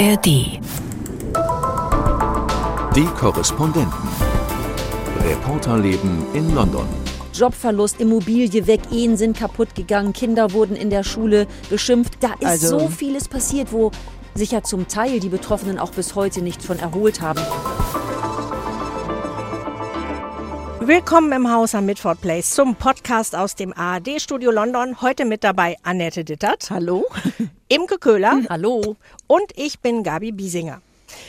ARD. Die Korrespondenten. Reporterleben in London. Jobverlust, Immobilie weg, Ehen sind kaputt gegangen, Kinder wurden in der Schule beschimpft. Da ist Also- so vieles passiert, wo sich ja zum Teil die Betroffenen auch bis heute nicht von erholt haben. Willkommen im Haus am Midford Place zum Podcast aus dem ARD-Studio London. Heute mit dabei Annette Dittert. Hallo. Imke Köhler. Hallo. Und ich bin Gabi Biesinger.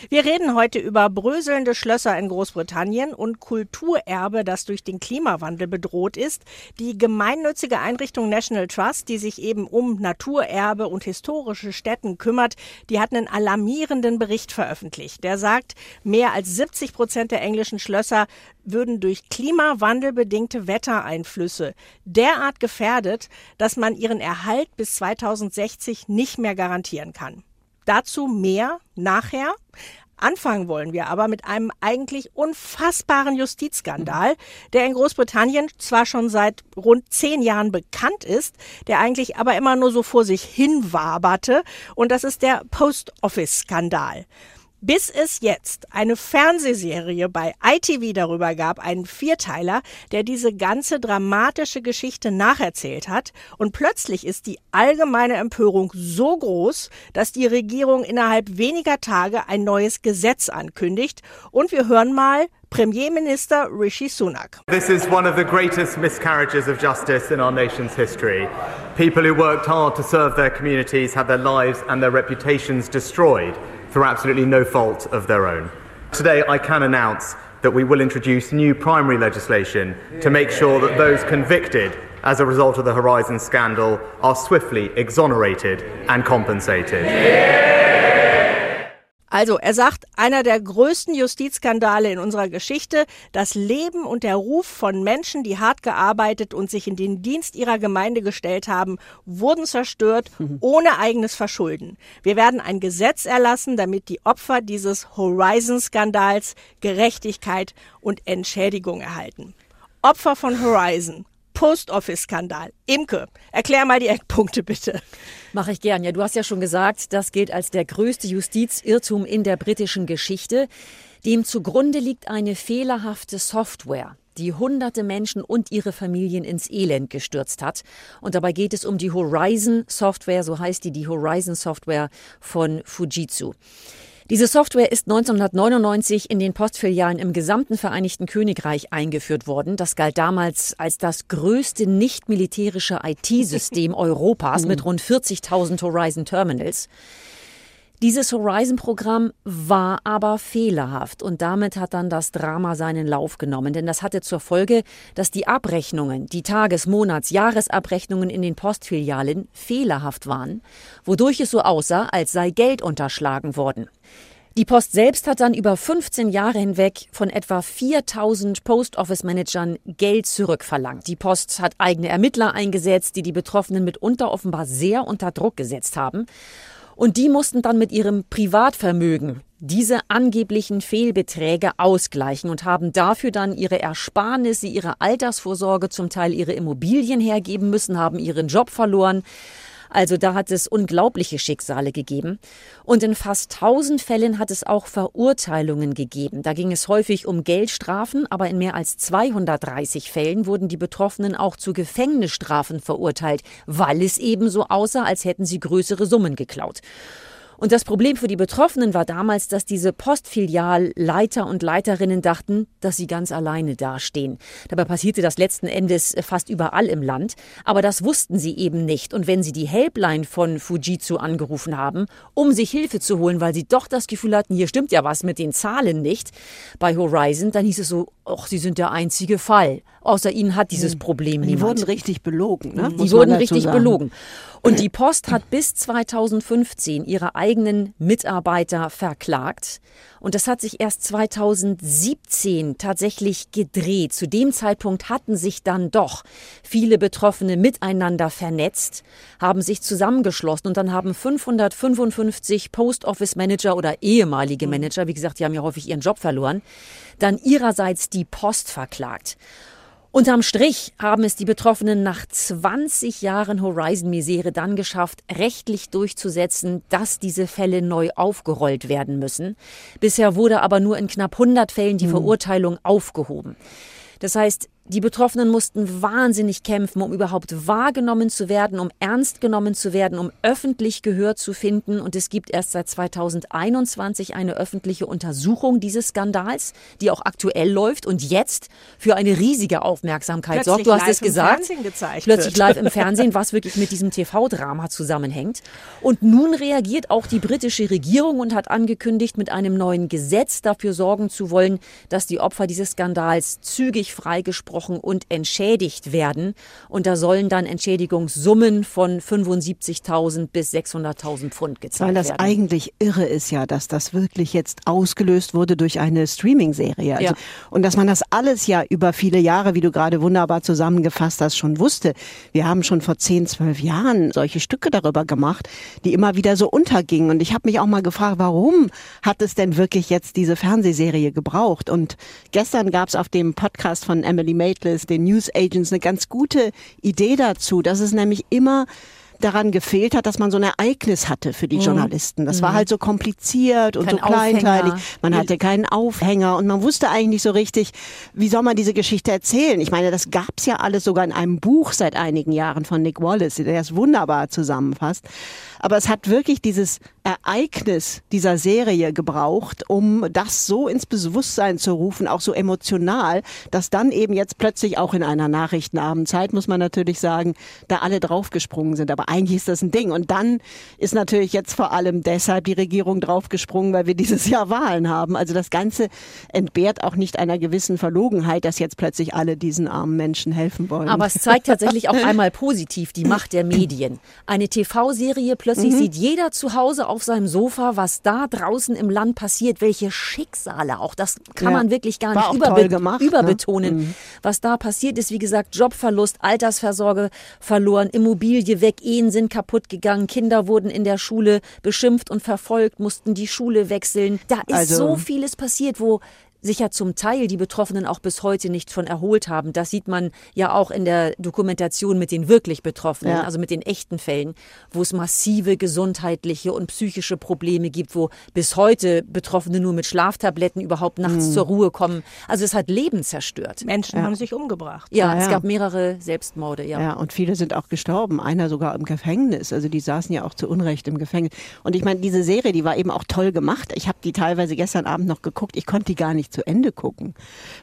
Wir reden heute über bröselnde Schlösser in Großbritannien und Kulturerbe, das durch den Klimawandel bedroht ist. Die gemeinnützige Einrichtung National Trust, die sich eben um Naturerbe und historische Stätten kümmert, die hat einen alarmierenden Bericht veröffentlicht. Der sagt, mehr als 70 Prozent der englischen Schlösser würden durch klimawandelbedingte Wettereinflüsse derart gefährdet, dass man ihren Erhalt bis 2060 nicht mehr garantieren kann. Dazu mehr nachher. Anfangen wollen wir aber mit einem eigentlich unfassbaren Justizskandal, der in Großbritannien zwar schon seit rund zehn Jahren bekannt ist, der eigentlich aber immer nur so vor sich hin waberte. Und das ist der Post Office Skandal. Bis es jetzt eine Fernsehserie bei ITV darüber gab, einen Vierteiler, der diese ganze dramatische Geschichte nacherzählt hat. Und plötzlich ist die allgemeine Empörung so groß, dass die Regierung innerhalb weniger Tage ein neues Gesetz ankündigt. Und wir hören mal Premierminister Rishi Sunak. This is one of the greatest miscarriages of justice in our nation's history. People who worked hard to serve their communities had their lives and their reputations destroyed through absolutely no fault of their own. Today, I can announce that we will introduce new primary legislation to make sure that those convicted as a result of the Horizon scandal are swiftly exonerated and compensated. Also, er sagt, einer der größten Justizskandale in unserer Geschichte, das Leben und der Ruf von Menschen, die hart gearbeitet und sich in den Dienst ihrer Gemeinde gestellt haben, wurden zerstört, ohne eigenes Verschulden. Wir werden ein Gesetz erlassen, damit die Opfer dieses Horizon-Skandals Gerechtigkeit und Entschädigung erhalten. Opfer von Horizon. Post-Office-Skandal. Imke, erklär mal die Eckpunkte bitte. Mache ich gern. Ja, du hast ja schon gesagt, das gilt als der größte Justizirrtum in der britischen Geschichte. Dem zugrunde liegt eine fehlerhafte Software, die hunderte Menschen und ihre Familien ins Elend gestürzt hat. Und dabei geht es um die Horizon Software, so heißt die, die Horizon Software von Fujitsu. Diese Software ist 1999 in den Postfilialen im gesamten Vereinigten Königreich eingeführt worden. Das galt damals als das größte nicht militärische IT-System Europas mit rund 40.000 Horizon Terminals. Dieses Horizon-Programm war aber fehlerhaft und damit hat dann das Drama seinen Lauf genommen, denn das hatte zur Folge, dass die Abrechnungen, die Tages-, Monats-, Jahresabrechnungen in den Postfilialen fehlerhaft waren, wodurch es so aussah, als sei Geld unterschlagen worden. Die Post selbst hat dann über 15 Jahre hinweg von etwa 4000 Post-Office-Managern Geld zurückverlangt. Die Post hat eigene Ermittler eingesetzt, die die Betroffenen mitunter offenbar sehr unter Druck gesetzt haben. Und die mussten dann mit ihrem Privatvermögen diese angeblichen Fehlbeträge ausgleichen und haben dafür dann ihre Ersparnisse, ihre Altersvorsorge, zum Teil ihre Immobilien hergeben müssen, haben ihren Job verloren. Also da hat es unglaubliche Schicksale gegeben. Und in fast 1000 Fällen hat es auch Verurteilungen gegeben. Da ging es häufig um Geldstrafen, aber in mehr als 230 Fällen wurden die Betroffenen auch zu Gefängnisstrafen verurteilt, weil es eben so aussah, als hätten sie größere Summen geklaut. Und das Problem für die Betroffenen war damals, dass diese Postfilialleiter und Leiterinnen dachten, dass sie ganz alleine dastehen. Dabei passierte das letzten Endes fast überall im Land, aber das wussten sie eben nicht. Und wenn sie die Helpline von Fujitsu angerufen haben, um sich Hilfe zu holen, weil sie doch das Gefühl hatten, hier stimmt ja was mit den Zahlen nicht, bei Horizon, dann hieß es so, ach, sie sind der einzige Fall. Außer ihnen hat dieses Problem Die niemand. wurden richtig belogen. Ne? Die wurden richtig sagen. belogen. Und die Post hat bis 2015 ihre eigenen Mitarbeiter verklagt. Und das hat sich erst 2017 tatsächlich gedreht. Zu dem Zeitpunkt hatten sich dann doch viele Betroffene miteinander vernetzt, haben sich zusammengeschlossen und dann haben 555 Post Office Manager oder ehemalige Manager, wie gesagt, die haben ja häufig ihren Job verloren, dann ihrerseits die Post verklagt. Unterm Strich haben es die Betroffenen nach 20 Jahren Horizon-Misere dann geschafft, rechtlich durchzusetzen, dass diese Fälle neu aufgerollt werden müssen. Bisher wurde aber nur in knapp 100 Fällen die Verurteilung aufgehoben. Das heißt, die Betroffenen mussten wahnsinnig kämpfen, um überhaupt wahrgenommen zu werden, um ernst genommen zu werden, um öffentlich Gehör zu finden. Und es gibt erst seit 2021 eine öffentliche Untersuchung dieses Skandals, die auch aktuell läuft und jetzt für eine riesige Aufmerksamkeit sorgt. Du hast es gesagt. Plötzlich wird. live im Fernsehen, was wirklich mit diesem TV-Drama zusammenhängt. Und nun reagiert auch die britische Regierung und hat angekündigt, mit einem neuen Gesetz dafür sorgen zu wollen, dass die Opfer dieses Skandals zügig freigesprochen und entschädigt werden. Und da sollen dann Entschädigungssummen von 75.000 bis 600.000 Pfund gezahlt Weil das werden. eigentlich irre ist ja, dass das wirklich jetzt ausgelöst wurde durch eine Streaming-Serie. Also, Ja. Und dass man das alles ja über viele Jahre, wie du gerade wunderbar zusammengefasst hast, schon wusste. Wir haben schon vor 10, 12 Jahren solche Stücke darüber gemacht, die immer wieder so untergingen. Und ich habe mich auch mal gefragt, warum hat es denn wirklich jetzt diese Fernsehserie gebraucht? Und gestern gab es auf dem Podcast von Emily Maitlis, den News Agents, eine ganz gute Idee dazu, dass es nämlich immer daran gefehlt hat, dass man so ein Ereignis hatte für die Journalisten. Das war halt so kompliziert und Mhm. Kein so kleinteilig. Aufhänger. Man hatte keinen Aufhänger und man wusste eigentlich nicht so richtig, wie soll man diese Geschichte erzählen. Ich meine, das gab's ja alles sogar in einem Buch seit einigen Jahren von Nick Wallace, der es wunderbar zusammenfasst. Aber es hat wirklich dieses Ereignis dieser Serie gebraucht, um das so ins Bewusstsein zu rufen, auch so emotional, dass dann eben jetzt plötzlich auch in einer Nachrichtenabendzeit, muss man natürlich sagen, da alle draufgesprungen sind. Aber eigentlich ist das ein Ding. Und dann ist natürlich jetzt vor allem deshalb die Regierung draufgesprungen, weil wir dieses Jahr Wahlen haben. Also das Ganze entbehrt auch nicht einer gewissen Verlogenheit, dass jetzt plötzlich alle diesen armen Menschen helfen wollen. Aber es zeigt tatsächlich auch einmal positiv die Macht der Medien. Eine TV-Serie, Mhm. plötzlich sieht jeder zu Hause auf seinem Sofa, was da draußen im Land passiert, welche Schicksale auch. Das kann Ja. man wirklich gar War nicht überbe gemacht, ne? überbetonen. Was da passiert ist, wie gesagt, Jobverlust, Altersversorge verloren, Immobilie weg, Ehen sind kaputt gegangen, Kinder wurden in der Schule beschimpft und verfolgt, mussten die Schule wechseln. Da ist Also- so vieles passiert, wo sich ja zum Teil die Betroffenen auch bis heute nicht von erholt haben. Das sieht man ja auch in der Dokumentation mit den wirklich Betroffenen, Ja. also mit den echten Fällen, wo es massive gesundheitliche und psychische Probleme gibt, wo bis heute Betroffene nur mit Schlaftabletten überhaupt nachts Mhm. zur Ruhe kommen. Also es hat Leben zerstört. Menschen haben sich umgebracht. Ja, Ja, es ja. gab mehrere Selbstmorde, ja. Ja, und viele sind auch gestorben. Einer sogar im Gefängnis. Also die saßen ja auch zu Unrecht im Gefängnis. Und ich meine, diese Serie, die war eben auch toll gemacht. Ich habe die teilweise gestern Abend noch geguckt. Ich konnte die gar nicht zu Ende gucken,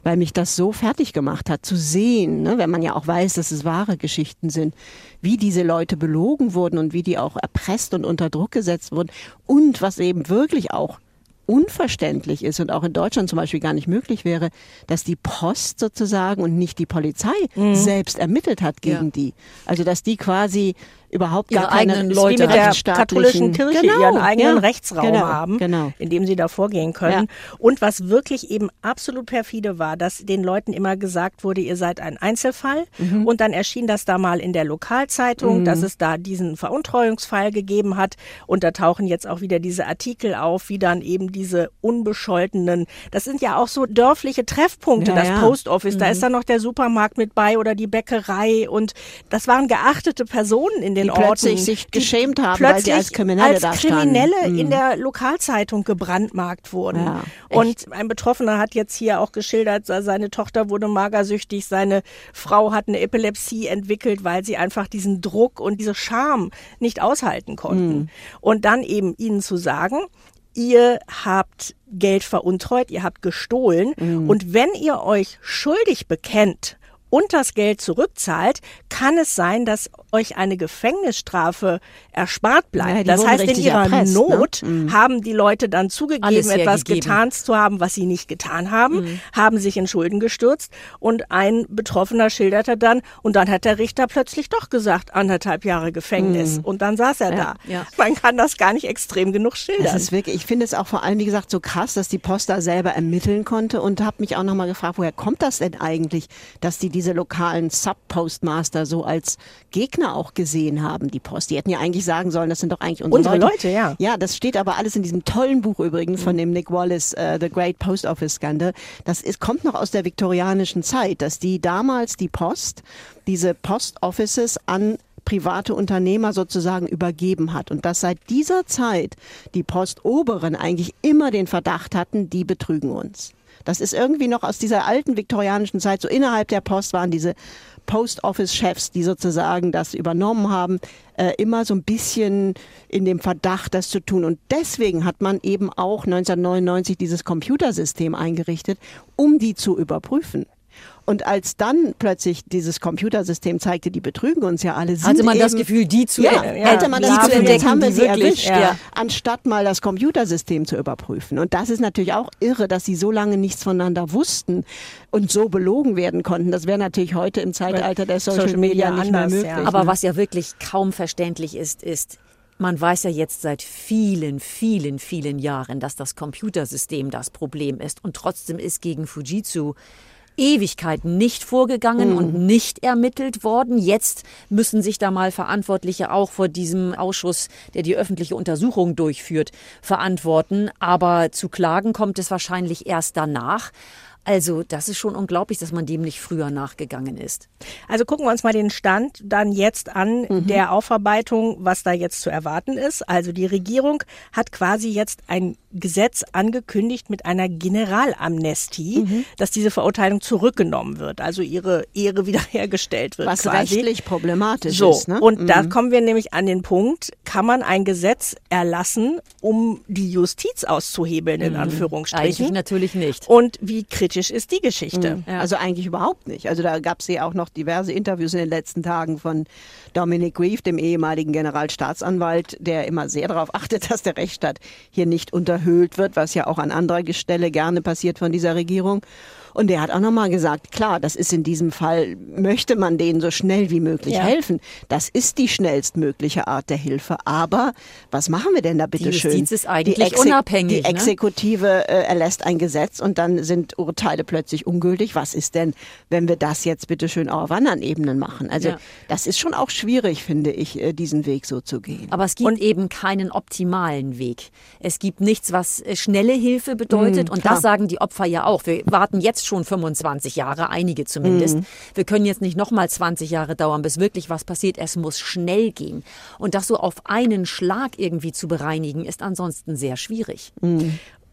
weil mich das so fertig gemacht hat, zu sehen, ne, wenn man ja auch weiß, dass es wahre Geschichten sind, wie diese Leute belogen wurden und wie die auch erpresst und unter Druck gesetzt wurden. Und was eben wirklich auch unverständlich ist und auch in Deutschland zum Beispiel gar nicht möglich wäre, dass die Post sozusagen und nicht die Polizei selbst ermittelt hat gegen Ja. die. Also dass die quasi überhaupt Ihre gar keine eigenen Leute mit der katholischen Kirche Genau, ihren eigenen ja, Rechtsraum genau, haben, Genau. in dem sie da vorgehen können. Und was wirklich eben absolut perfide war, dass den Leuten immer gesagt wurde, ihr seid ein Einzelfall. Mhm. Und dann erschien das da mal in der Lokalzeitung, dass es da diesen Veruntreuungsfall gegeben hat. Und da tauchen jetzt auch wieder diese Artikel auf, wie dann eben diese unbescholtenen, das sind ja auch so dörfliche Treffpunkte, Ja, das ja. Mhm. Post Office, da ist dann noch der Supermarkt mit bei oder die Bäckerei. Und das waren geachtete Personen in den Die Orten. plötzlich sich geschämt haben, weil sie plötzlich als Kriminelle als da standen. Kriminelle Mhm. in der Lokalzeitung gebrandmarkt wurden. Ja, und ein Betroffener hat jetzt hier auch geschildert, seine Tochter wurde magersüchtig, seine Frau hat eine Epilepsie entwickelt, weil sie einfach diesen Druck und diese Scham nicht aushalten konnten. Mhm. Und dann eben ihnen zu sagen, ihr habt Geld veruntreut, ihr habt gestohlen Mhm. und wenn ihr euch schuldig bekennt, und das Geld zurückzahlt, kann es sein, dass euch eine Gefängnisstrafe erspart bleibt. Ja, das heißt, in ihrer erpresst, ne? Not haben die Leute dann zugegeben, Alles etwas getan zu haben, was sie nicht getan haben, haben sich in Schulden gestürzt und ein Betroffener schilderte dann, und dann hat der Richter plötzlich doch gesagt, anderthalb Jahre Gefängnis. Und dann saß er da. ja. Man kann das gar nicht extrem genug Das schildern. ist wirklich, ich finde es auch vor allem, wie gesagt, so krass, dass die Post da selber ermitteln konnte und habe mich auch nochmal gefragt, woher kommt das denn eigentlich, dass die diese lokalen Sub-Postmaster so als Gegner auch gesehen haben, die Post. Die hätten ja eigentlich sagen sollen, das sind doch eigentlich unsere, Unsere Leute, ja. Ja, das steht aber alles in diesem tollen Buch übrigens von dem Nick Wallace, uh, The Great Post Office Scandal. Das ist, kommt noch aus der viktorianischen Zeit, dass die damals die Post, diese Post Offices an private Unternehmer sozusagen übergeben hat und dass seit dieser Zeit die Postoberen eigentlich immer den Verdacht hatten, die betrügen uns. Das ist irgendwie noch aus dieser alten viktorianischen Zeit, so innerhalb der Post waren diese Post Office Chefs, die sozusagen das übernommen haben, äh, immer so ein bisschen in dem Verdacht, das zu tun. Und deswegen hat man eben auch 1999 dieses Computersystem eingerichtet, um die zu überprüfen. Und als dann plötzlich dieses Computersystem zeigte, die betrügen uns ja alle, sind Hatte man eben, das Gefühl, die zu ja, ja, hätte man das Gefühl, jetzt haben wir entdecken, sie wirklich, erwischt, ja. anstatt mal das Computersystem zu überprüfen. Und das ist natürlich auch irre, dass sie so lange nichts voneinander wussten und so belogen werden konnten. Das wäre natürlich heute im Zeitalter der Social, Social Media Media nicht mehr anders, möglich. ja. Aber ne? was ja wirklich kaum verständlich ist, ist, man weiß ja jetzt seit vielen, vielen, vielen Jahren, dass das Computersystem das Problem ist. Und trotzdem ist gegen Fujitsu Ewigkeiten nicht vorgegangen und nicht ermittelt worden. Jetzt müssen sich da mal Verantwortliche auch vor diesem Ausschuss, der die öffentliche Untersuchung durchführt, verantworten. Aber zu klagen kommt es wahrscheinlich erst danach. Also, das ist schon unglaublich, dass man dem nicht früher nachgegangen ist. Also gucken wir uns mal den Stand dann jetzt an Mhm. der Aufarbeitung, was da jetzt zu erwarten ist. Also die Regierung hat quasi jetzt ein Gesetz angekündigt mit einer Generalamnestie, Mhm. dass diese Verurteilung zurückgenommen wird, also ihre Ehre wiederhergestellt wird. was quasi. rechtlich problematisch So, ist. Ne? und da kommen wir nämlich an den Punkt, kann man ein Gesetz erlassen, um die Justiz auszuhebeln, in Eigentlich Anführungsstrichen? natürlich nicht. Und wie kritisch ist die Geschichte? Also eigentlich überhaupt nicht. Also da gab es ja auch noch diverse Interviews in den letzten Tagen von Dominic Reeve, dem ehemaligen Generalstaatsanwalt, der immer sehr darauf achtet, dass der Rechtsstaat hier nicht unterhöhlt wird, was ja auch an anderer Stelle gerne passiert von dieser Regierung. Und der hat auch nochmal gesagt, klar, das ist in diesem Fall, möchte man denen so schnell wie möglich Ja. helfen. Das ist die schnellstmögliche Art der Hilfe. Aber was machen wir denn da bitte schön? Justiz ist eigentlich unabhängig, Die ne? Exekutive äh, erlässt ein Gesetz und dann sind Urteile plötzlich ungültig. Was ist denn, wenn wir das jetzt bitte schön auch auf anderen Ebenen machen? Also Ja. das ist schon auch schwierig, finde ich, äh, diesen Weg so zu gehen. Aber es gibt eben keinen optimalen Weg. Es gibt nichts, was äh, schnelle Hilfe bedeutet. und klar. das sagen die Opfer ja auch. Wir warten jetzt schon 25 Jahre, einige zumindest. Wir können jetzt nicht nochmal 20 Jahre dauern, bis wirklich was passiert. Es muss schnell gehen. Und das so auf einen Schlag irgendwie zu bereinigen, ist ansonsten sehr schwierig.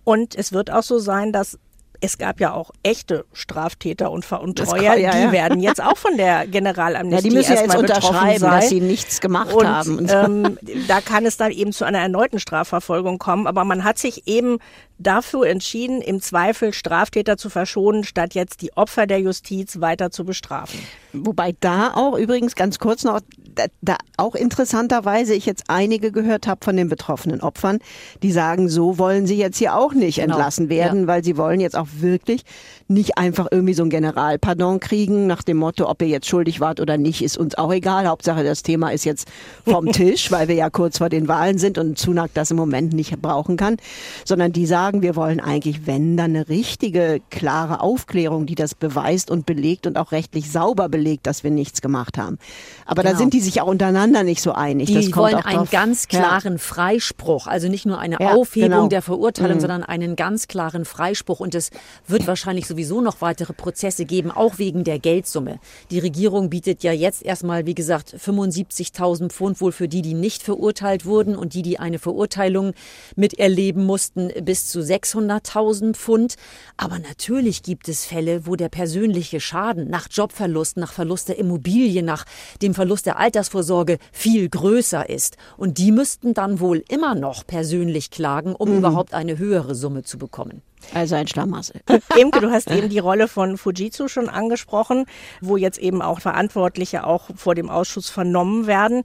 Und es wird auch so sein, dass es gab ja auch echte Straftäter und Veruntreuer, kann- ja, die ja. werden jetzt auch von der ja, Generalamnestie die müssen ja jetzt unterschreiben, sein. dass sie nichts gemacht und haben. Und ähm, da kann es dann eben zu einer erneuten Strafverfolgung kommen. Aber man hat sich eben dafür entschieden, im Zweifel Straftäter zu verschonen, statt jetzt die Opfer der Justiz weiter zu bestrafen. Wobei da auch übrigens ganz kurz noch, da, da auch interessanterweise ich jetzt einige gehört habe von den betroffenen Opfern, die sagen, so wollen sie jetzt hier auch nicht Genau, entlassen werden, weil sie wollen jetzt auch wirklich nicht einfach irgendwie so ein Generalpardon kriegen nach dem Motto, ob ihr jetzt schuldig wart oder nicht, ist uns auch egal. Hauptsache das Thema ist jetzt vom Tisch, weil wir ja kurz vor den Wahlen sind und Zunak das im Moment nicht brauchen kann, sondern die sagen, wir wollen eigentlich, wenn dann eine richtige, klare Aufklärung, die das beweist und belegt und auch rechtlich sauber belegt, dass wir nichts gemacht haben. Aber da Genau. sind die sich auch untereinander nicht so einig. das Die wollen einen drauf. ganz Ja. klaren Freispruch, also nicht nur eine Ja, Aufhebung genau. der Verurteilung, sondern einen ganz klaren Freispruch. Und es wird wahrscheinlich sowieso noch weitere Prozesse geben, auch wegen der Geldsumme. Die Regierung bietet ja jetzt erstmal, wie gesagt, 75.000 Pfund wohl für die, die nicht verurteilt wurden und die, die eine Verurteilung miterleben mussten, bis zu 600.000 Pfund. Aber natürlich gibt es Fälle, wo der persönliche Schaden nach Jobverlust, nach Verlust der Immobilie, nach dem Verlust der Altersvorsorge viel größer ist. Und die müssten dann wohl immer noch persönlich klagen, um überhaupt eine höhere Summe zu bekommen. Also ein Schlamassel. Imke, du hast eben die Rolle von Fujitsu schon angesprochen, wo jetzt eben auch Verantwortliche auch vor dem Ausschuss vernommen werden.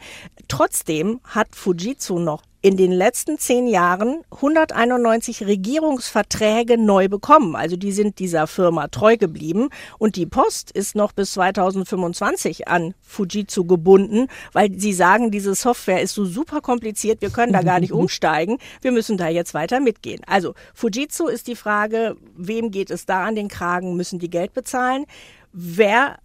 Trotzdem hat Fujitsu noch in den letzten zehn Jahren 191 Regierungsverträge neu bekommen. Also die sind dieser Firma treu geblieben. Und die Post ist noch bis 2025 an Fujitsu gebunden, weil sie sagen, diese Software ist so super kompliziert, wir können da gar nicht umsteigen. Wir müssen da jetzt weiter mitgehen. Also Fujitsu ist die Frage, wem geht es da an den Kragen? Müssen die Geld bezahlen? Wer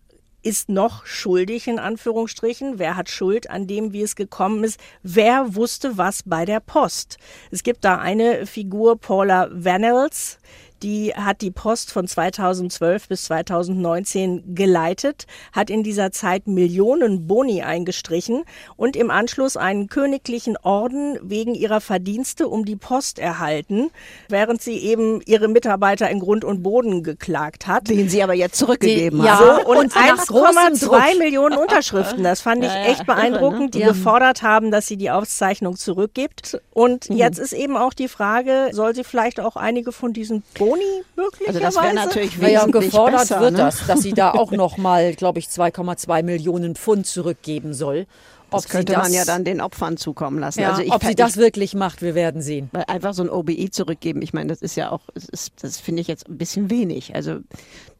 ist noch schuldig in Anführungsstrichen? Wer hat Schuld an dem, wie es gekommen ist? Wer wusste was bei der Post? Es gibt da eine Figur, Paula Vanells, die hat die Post von 2012 bis 2019 geleitet, hat in dieser Zeit Millionen Boni eingestrichen und im Anschluss einen königlichen Orden wegen ihrer Verdienste um die Post erhalten, während sie eben ihre Mitarbeiter in Grund und Boden geklagt hat. Den sie aber jetzt zurückgegeben ja, haben. So, und, und 1,2 Millionen Unterschriften. Das fand ich ja, ja, echt beeindruckend, ne? die ja. gefordert haben, dass sie die Auszeichnung zurückgibt. Und mhm. jetzt ist eben auch die Frage, soll sie vielleicht auch einige von diesen Boni Boni möglicherweise? Also das wäre natürlich wesentlich ja, gefordert besser, wird ne? das, dass sie da auch noch mal, glaube ich, 2,2 Millionen Pfund zurückgeben soll. Ob das könnte das, man ja dann den Opfern zukommen lassen. Ja, also ich, ob sie das wirklich macht, wir werden sehen. Einfach so ein OBI zurückgeben, ich meine, das ist ja auch, ist, das finde ich jetzt ein bisschen wenig. Also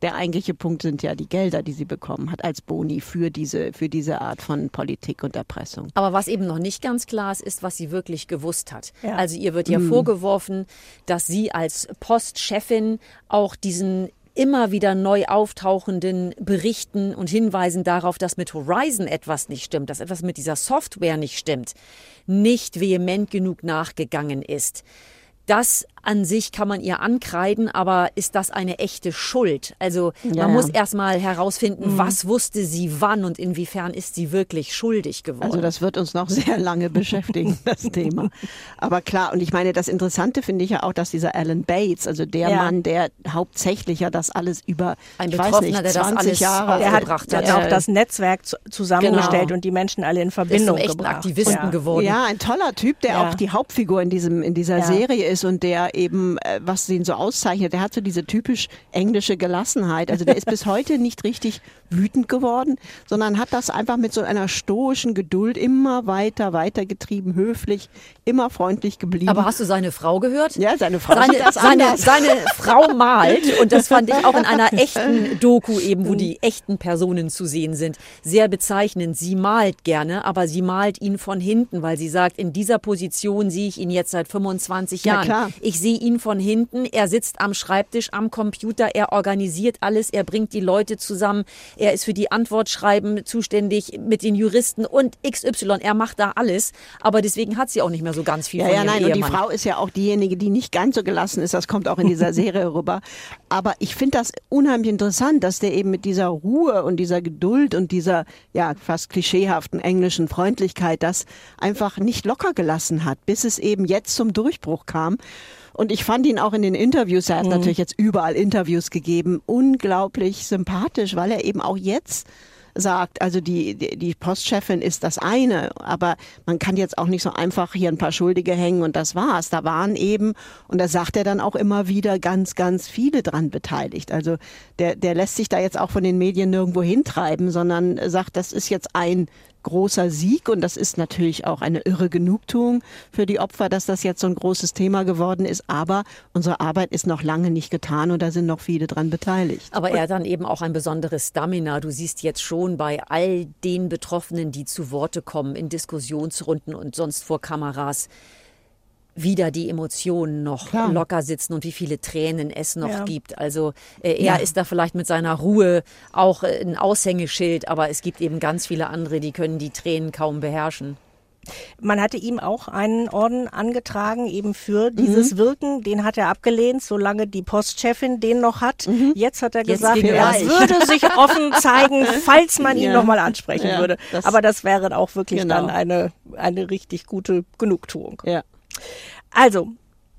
der eigentliche Punkt sind ja die Gelder, die sie bekommen hat als Boni für diese, für diese Art von Politik und Erpressung. Aber was eben noch nicht ganz klar ist, ist, was sie wirklich gewusst hat. Ja. Also ihr wird ja mhm. vorgeworfen, dass sie als Postchefin auch diesen immer wieder neu auftauchenden Berichten und Hinweisen darauf, dass mit Horizon etwas nicht stimmt, dass etwas mit dieser Software nicht stimmt, nicht vehement genug nachgegangen ist. Das an sich kann man ihr ankreiden, aber ist das eine echte Schuld? Also ja, man ja. muss erstmal herausfinden, mhm. was wusste sie wann und inwiefern ist sie wirklich schuldig geworden. Also das wird uns noch sehr lange beschäftigen, das Thema. Aber klar, und ich meine, das Interessante finde ich ja auch, dass dieser Alan Bates, also der ja. Mann, der hauptsächlich ja das alles über ein Betroffener, nicht, 20 der das alles Jahre der hat, gebracht hat, hat auch das Netzwerk zusammengestellt genau. und die Menschen alle in Verbindung ist gebracht. Aktivisten geworden. Ja, ein toller Typ, der auch die Hauptfigur in diesem in dieser Serie ist und der eben, äh, was ihn so auszeichnet, der hat so diese typisch englische Gelassenheit. Also der ist bis heute nicht richtig wütend geworden, sondern hat das einfach mit so einer stoischen Geduld immer weiter, weiter getrieben, höflich, immer freundlich geblieben. Aber hast du seine Frau gehört? Ja, seine Frau. Seine, seine, seine Frau malt und das fand ich auch in einer echten Doku eben, wo die echten Personen zu sehen sind, sehr bezeichnend. Sie malt gerne, aber sie malt ihn von hinten, weil sie sagt, in dieser Position sehe ich ihn jetzt seit 25 Jahren. Ich sehe ihn von hinten, er sitzt am Schreibtisch, am Computer, er organisiert alles, er bringt die Leute zusammen, er ist für die Antwortschreiben zuständig mit den Juristen und XY, er macht da alles, aber deswegen hat sie auch nicht mehr so ganz viel ja, von Ja, nein, Ehemann. und die Frau ist ja auch diejenige, die nicht ganz so gelassen ist, das kommt auch in dieser Serie rüber, aber ich finde das unheimlich interessant, dass der eben mit dieser Ruhe und dieser Geduld und dieser ja fast klischeehaften englischen Freundlichkeit das einfach nicht locker gelassen hat, bis es eben jetzt zum Durchbruch kam. Und ich fand ihn auch in den Interviews, er hat mhm. natürlich jetzt überall Interviews gegeben, unglaublich sympathisch, weil er eben auch jetzt sagt, also die, die, Postchefin ist das eine, aber man kann jetzt auch nicht so einfach hier ein paar Schuldige hängen und das war's. Da waren eben, und da sagt er dann auch immer wieder, ganz, ganz viele dran beteiligt. Also der, der lässt sich da jetzt auch von den Medien nirgendwo hintreiben, sondern sagt, das ist jetzt ein großer Sieg und das ist natürlich auch eine irre Genugtuung für die Opfer, dass das jetzt so ein großes Thema geworden ist. Aber unsere Arbeit ist noch lange nicht getan und da sind noch viele dran beteiligt. Aber er hat dann eben auch ein besonderes Stamina. Du siehst jetzt schon bei all den Betroffenen, die zu Worte kommen in Diskussionsrunden und sonst vor Kameras, wieder die Emotionen noch Klar. locker sitzen und wie viele Tränen es noch ja. gibt. Also äh, er ja. ist da vielleicht mit seiner Ruhe auch äh, ein Aushängeschild, aber es gibt eben ganz viele andere, die können die Tränen kaum beherrschen. Man hatte ihm auch einen Orden angetragen, eben für dieses mhm. Wirken. Den hat er abgelehnt, solange die Postchefin den noch hat. Mhm. Jetzt hat er Jetzt gesagt, er würde sich offen zeigen, falls man ihn ja. nochmal ansprechen ja, würde. Das Aber das wäre auch wirklich genau. dann eine, eine richtig gute Genugtuung. Ja. Also,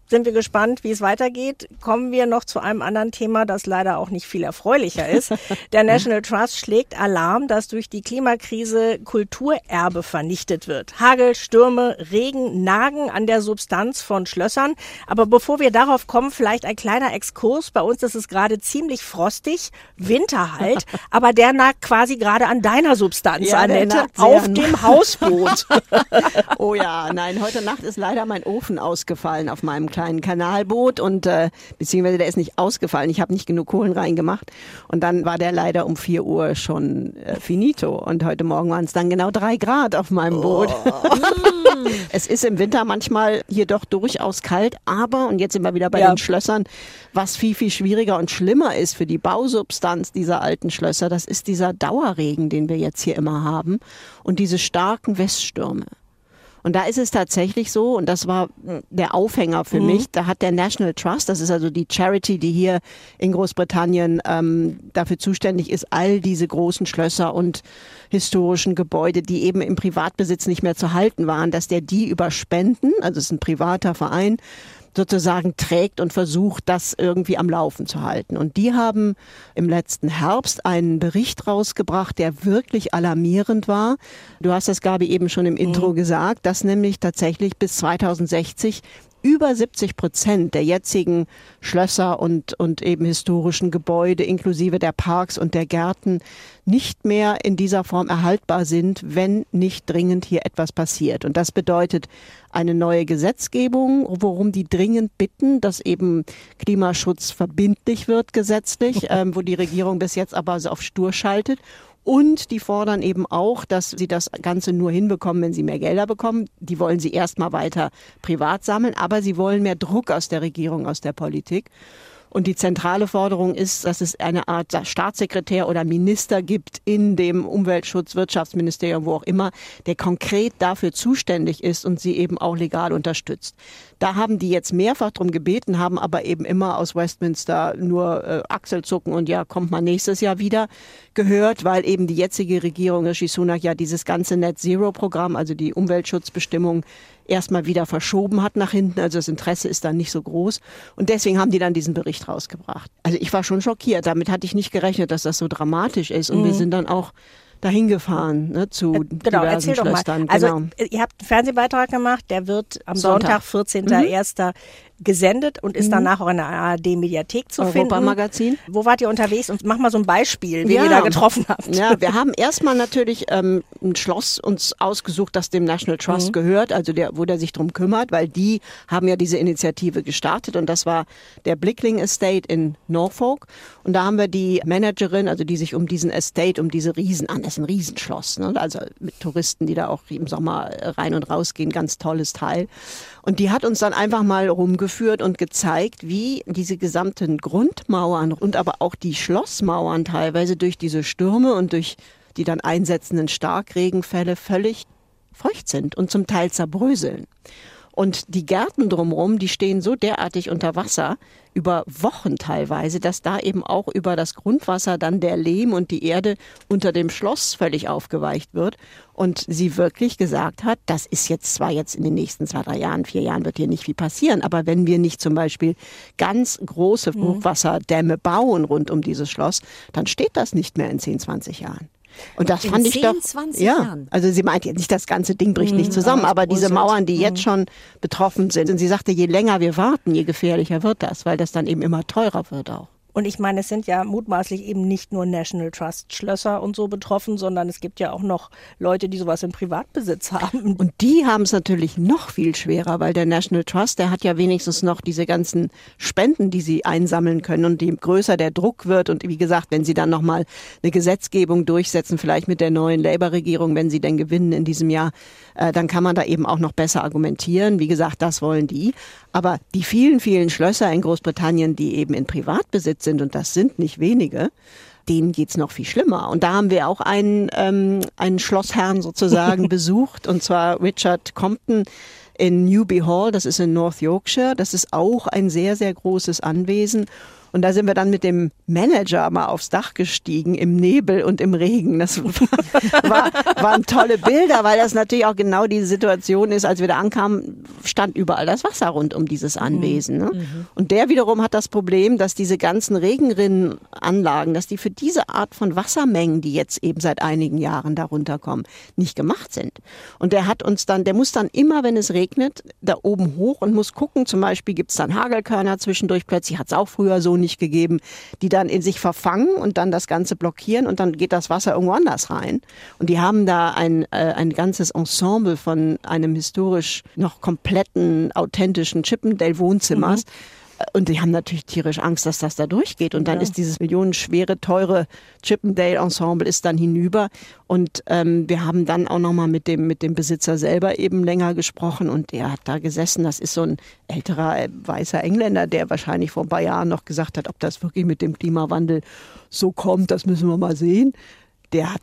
sind wir gespannt, wie es weitergeht. Kommen wir noch zu einem anderen Thema, das leider auch nicht viel erfreulicher ist. Der National Trust schlägt Alarm, dass durch die Klimakrise Kulturerbe vernichtet wird. Hagel, Stürme, Regen nagen an der Substanz von Schlössern. Aber bevor wir darauf kommen, vielleicht ein kleiner Exkurs. Bei uns ist es gerade ziemlich frostig, Winter halt, aber der nagt quasi gerade an deiner Substanz, ja, Annette, auf dem Hausboot. oh ja, nein, heute Nacht ist leider mein Ofen ausgefallen auf meinem kleinen Kanalboot und äh, beziehungsweise der ist nicht ausgefallen. Ich habe nicht genug Kohlen reingemacht und dann war der leider um 4 Uhr schon äh, finito und heute Morgen waren es dann genau drei Grad auf meinem Boot. es ist im Winter manchmal hier doch durchaus kalt, aber und jetzt sind wir wieder bei Ja. den Schlössern, was viel viel schwieriger und schlimmer ist für die Bausubstanz dieser alten Schlösser, das ist dieser Dauerregen, den wir jetzt hier immer haben und diese starken Weststürme. Und da ist es tatsächlich so, und das war mh, der Aufhänger für mich, da hat der National Trust, das ist also die Charity, die hier in Großbritannien ähm, dafür zuständig ist, all diese großen Schlösser und historischen Gebäude, die eben im Privatbesitz nicht mehr zu halten waren, dass der die über Spenden, also es ist ein privater Verein, sozusagen trägt und versucht, das irgendwie am Laufen zu halten. Und die haben im letzten Herbst einen Bericht rausgebracht, der wirklich alarmierend war. Du hast das, Gabi, eben schon im Intro gesagt, dass nämlich tatsächlich bis 2060 über 70 Prozent der jetzigen Schlösser und, und eben historischen Gebäude inklusive der Parks und der Gärten nicht mehr in dieser Form erhaltbar sind, wenn nicht dringend hier etwas passiert. Und das bedeutet eine neue Gesetzgebung, worum die dringend bitten, dass eben Klimaschutz verbindlich wird gesetzlich, ähm, wo die Regierung bis jetzt aber so auf Stur schaltet. Und die fordern eben auch, dass sie das Ganze nur hinbekommen, wenn sie mehr Gelder bekommen. Die wollen sie erstmal weiter privat sammeln, aber sie wollen mehr Druck aus der Regierung, aus der Politik. Und die zentrale Forderung ist, dass es eine Art Staatssekretär oder Minister gibt in dem Umweltschutz, Wirtschaftsministerium, wo auch immer, der konkret dafür zuständig ist und sie eben auch legal unterstützt. Da haben die jetzt mehrfach drum gebeten, haben aber eben immer aus Westminster nur äh, Achselzucken und ja, kommt man nächstes Jahr wieder gehört, weil eben die jetzige Regierung, Rishi Sunak, ja dieses ganze Net Zero Programm, also die Umweltschutzbestimmung, erstmal wieder verschoben hat nach hinten. Also das Interesse ist dann nicht so groß. Und deswegen haben die dann diesen Bericht rausgebracht. Also ich war schon schockiert. Damit hatte ich nicht gerechnet, dass das so dramatisch ist. Und wir sind dann auch dahin gefahren ne, zu Genau, diversen erzähl doch mal. Schlöstern. Also genau. äh, ihr habt einen Fernsehbeitrag gemacht, der wird am Sonntag. Sonntag, 14.01. gesendet und ist danach auch in der ARD-Mediathek zu finden. Europamagazin. Wo wart ihr unterwegs? Und mach mal so ein Beispiel, wie Ja. ihr da getroffen habt. Ja, wir haben erstmal natürlich ähm, ein Schloss uns ausgesucht, das dem National Trust gehört, also der, wo der sich drum kümmert, weil die haben ja diese Initiative gestartet und das war der Blickling Estate in Norfolk. Und da haben wir die Managerin, also die sich um diesen Estate, um diese Riesen an, das ist ein Riesenschloss, ne? also mit Touristen, die da auch im Sommer rein und raus gehen, ganz tolles Teil. Und die hat uns dann einfach mal rumgeführt und gezeigt, wie diese gesamten Grundmauern und aber auch die Schlossmauern teilweise durch diese Stürme und durch die dann einsetzenden Starkregenfälle völlig feucht sind und zum Teil zerbröseln. Und die Gärten drumherum, die stehen so derartig unter Wasser, über Wochen teilweise, dass da eben auch über das Grundwasser dann der Lehm und die Erde unter dem Schloss völlig aufgeweicht wird. Und sie wirklich gesagt hat, das ist jetzt zwar jetzt in den nächsten zwei, drei Jahren, vier Jahren wird hier nicht viel passieren, aber wenn wir nicht zum Beispiel ganz große Hochwasserdämme bauen rund um dieses Schloss, dann steht das nicht mehr in 10, 20 Jahren. Und das In fand ich 10, doch. 20 ja, Jahren? also sie meint jetzt nicht, das ganze Ding bricht nicht zusammen, aber aber diese. Mauern, die jetzt schon betroffen sind. Und sie sagte, je länger wir warten, je gefährlicher wird das, weil das dann eben immer teurer wird auch. Und ich meine, es sind ja mutmaßlich eben nicht nur National Trust Schlösser und so betroffen, sondern es gibt ja auch noch Leute, die sowas im Privatbesitz haben. Und die haben es natürlich noch viel schwerer, weil der National Trust, der hat ja wenigstens noch diese ganzen Spenden, die sie einsammeln können. Und je größer der Druck wird und wie gesagt, wenn sie dann nochmal eine Gesetzgebung durchsetzen, vielleicht mit der neuen Labour-Regierung, wenn sie denn gewinnen in diesem Jahr, äh, dann kann man da eben auch noch besser argumentieren. Wie gesagt, das wollen die. Aber die vielen, vielen Schlösser in Großbritannien, die eben in Privatbesitz sind, und das sind nicht wenige, denen geht's noch viel schlimmer. Und da haben wir auch einen, ähm, einen Schlossherrn sozusagen besucht, und zwar Richard Compton in Newby Hall, das ist in North Yorkshire. Das ist auch ein sehr, sehr großes Anwesen. Und da sind wir dann mit dem Manager mal aufs Dach gestiegen, im Nebel und im Regen. Das war, waren tolle Bilder, weil das natürlich auch genau die Situation ist, als wir da ankamen, stand überall das Wasser rund um dieses Anwesen. Ne? Und der wiederum hat das Problem, dass diese ganzen Regenrinnenanlagen, dass die für diese Art von Wassermengen, die jetzt eben seit einigen Jahren darunter kommen, nicht gemacht sind. Und der hat uns dann, der muss dann immer, wenn es regnet, da oben hoch und muss gucken, zum Beispiel gibt es dann Hagelkörner zwischendurch, plötzlich hat es auch früher so nicht gegeben, die dann in sich verfangen und dann das Ganze blockieren und dann geht das Wasser irgendwo anders rein. Und die haben da ein, äh, ein ganzes Ensemble von einem historisch noch kompletten, authentischen Chippendale-Wohnzimmers. Mhm und die haben natürlich tierisch Angst, dass das da durchgeht. Und dann ja. ist dieses millionenschwere, teure Chippendale-Ensemble ist dann hinüber. Und ähm, wir haben dann auch nochmal mit dem, mit dem Besitzer selber eben länger gesprochen. Und der hat da gesessen. Das ist so ein älterer äh, weißer Engländer, der wahrscheinlich vor ein paar Jahren noch gesagt hat, ob das wirklich mit dem Klimawandel so kommt, das müssen wir mal sehen. Der hat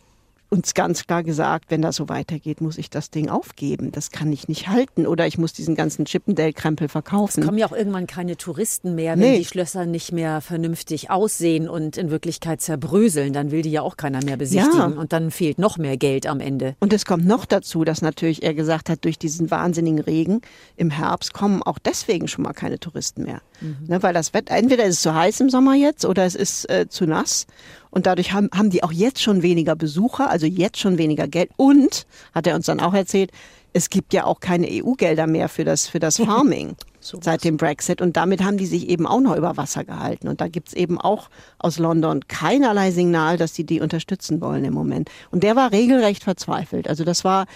uns ganz klar gesagt, wenn das so weitergeht, muss ich das Ding aufgeben. Das kann ich nicht halten. Oder ich muss diesen ganzen Chippendale-Krempel verkaufen. Es kommen ja auch irgendwann keine Touristen mehr, wenn nee. die Schlösser nicht mehr vernünftig aussehen und in Wirklichkeit zerbröseln. Dann will die ja auch keiner mehr besichtigen. Ja. Und dann fehlt noch mehr Geld am Ende. Und es kommt noch dazu, dass natürlich er gesagt hat, durch diesen wahnsinnigen Regen im Herbst kommen auch deswegen schon mal keine Touristen mehr. Mhm. Ne, weil das Wetter, entweder ist es zu heiß im Sommer jetzt oder es ist äh, zu nass. Und dadurch haben, haben die auch jetzt schon weniger Besucher, also jetzt schon weniger Geld. Und, hat er uns dann auch erzählt, es gibt ja auch keine EU-Gelder mehr für das, für das Farming so seit dem Brexit. Und damit haben die sich eben auch noch über Wasser gehalten. Und da gibt's eben auch aus London keinerlei Signal, dass die die unterstützen wollen im Moment. Und der war regelrecht verzweifelt. Also das war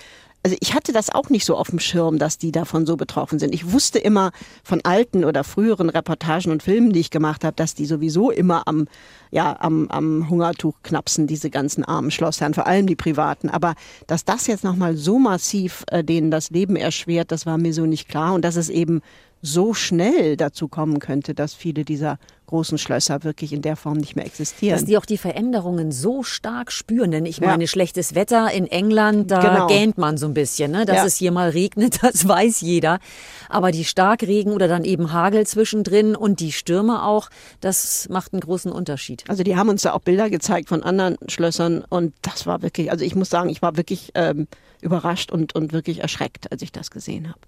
also ich hatte das auch nicht so auf dem Schirm, dass die davon so betroffen sind. Ich wusste immer von alten oder früheren Reportagen und Filmen, die ich gemacht habe, dass die sowieso immer am, ja, am, am Hungertuch knapsen, diese ganzen armen Schlossherren, vor allem die privaten. Aber dass das jetzt nochmal so massiv äh, denen das Leben erschwert, das war mir so nicht klar. Und dass es eben so schnell dazu kommen könnte, dass viele dieser großen Schlösser wirklich in der Form nicht mehr existieren. Dass die auch die Veränderungen so stark spüren. Denn ich meine, ja. schlechtes Wetter in England, da genau. gähnt man so ein bisschen. Ne? Dass ja. es hier mal regnet, das weiß jeder. Aber die Starkregen oder dann eben Hagel zwischendrin und die Stürme auch, das macht einen großen Unterschied. Also die haben uns da auch Bilder gezeigt von anderen Schlössern und das war wirklich, also ich muss sagen, ich war wirklich ähm, überrascht und, und wirklich erschreckt, als ich das gesehen habe.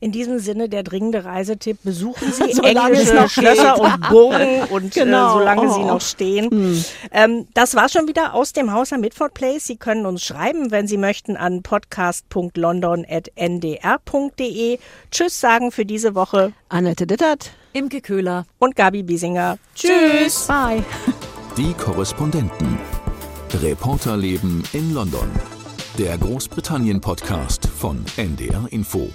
In diesem Sinne der dringende Reisetipp, besuchen Sie englische Schlösser und Burgen und äh, genau. äh, solange oh. sie noch stehen. Hm. Ähm, das war schon wieder aus dem Haus am Midford Place. Sie können uns schreiben, wenn Sie möchten, an podcast.london.ndr.de. Tschüss sagen für diese Woche Annette Dittert, Imke Köhler und Gabi Biesinger. Tschüss. Bye. Die Korrespondenten. Reporterleben in London. Der Großbritannien-Podcast von NDR Info.